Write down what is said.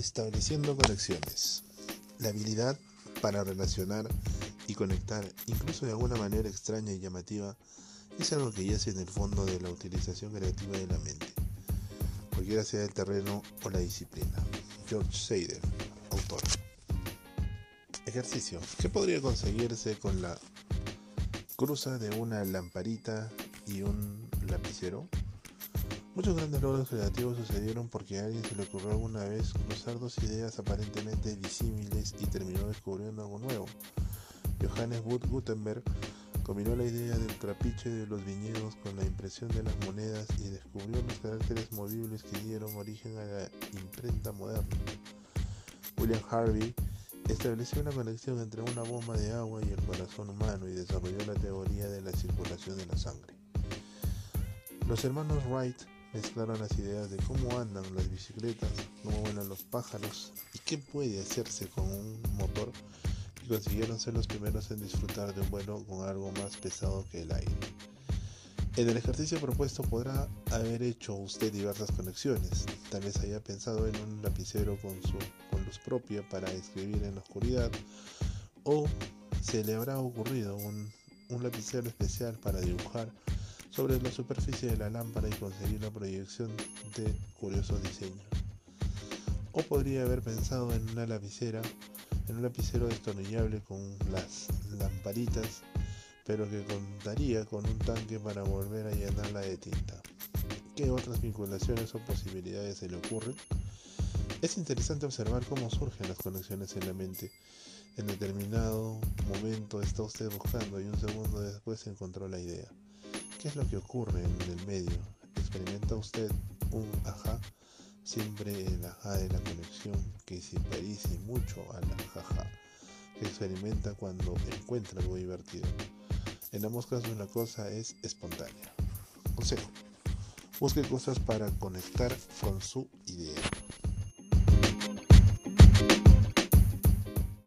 Estableciendo conexiones. La habilidad para relacionar y conectar, incluso de alguna manera extraña y llamativa, es algo que yace en el fondo de la utilización creativa de la mente, cualquiera sea el terreno o la disciplina. George Seider, autor. Ejercicio. ¿Qué podría conseguirse con la cruza de una lamparita y un lapicero? Muchos grandes logros creativos sucedieron porque a alguien se le ocurrió alguna vez cruzar dos ideas aparentemente disímiles y terminó descubriendo algo nuevo. Johannes Wood Gutenberg combinó la idea del trapiche de los viñedos con la impresión de las monedas y descubrió los caracteres movibles que dieron origen a la imprenta moderna. William Harvey estableció una conexión entre una bomba de agua y el corazón humano y desarrolló la teoría de la circulación de la sangre. Los hermanos Wright mezclaron las ideas de cómo andan las bicicletas, cómo vuelan los pájaros y qué puede hacerse con un motor y consiguieron ser los primeros en disfrutar de un vuelo con algo más pesado que el aire. En el ejercicio propuesto podrá haber hecho usted diversas conexiones. Tal vez haya pensado en un lapicero con, su, con luz propia para escribir en la oscuridad o se le habrá ocurrido un, un lapicero especial para dibujar sobre la superficie de la lámpara y conseguir la proyección de curiosos diseños. O podría haber pensado en una lapicera, en un lapicero destornillable con las lamparitas, pero que contaría con un tanque para volver a llenarla de tinta. ¿Qué otras vinculaciones o posibilidades se le ocurren? Es interesante observar cómo surgen las conexiones en la mente. En determinado momento está usted buscando y un segundo después encontró la idea. ¿Qué es lo que ocurre en el medio? ¿Experimenta usted un ajá? Siempre el ajá de la conexión que se parece mucho al jaja que experimenta cuando encuentra algo divertido. En ambos casos la cosa es espontánea. Consejo. Busque cosas para conectar con su idea.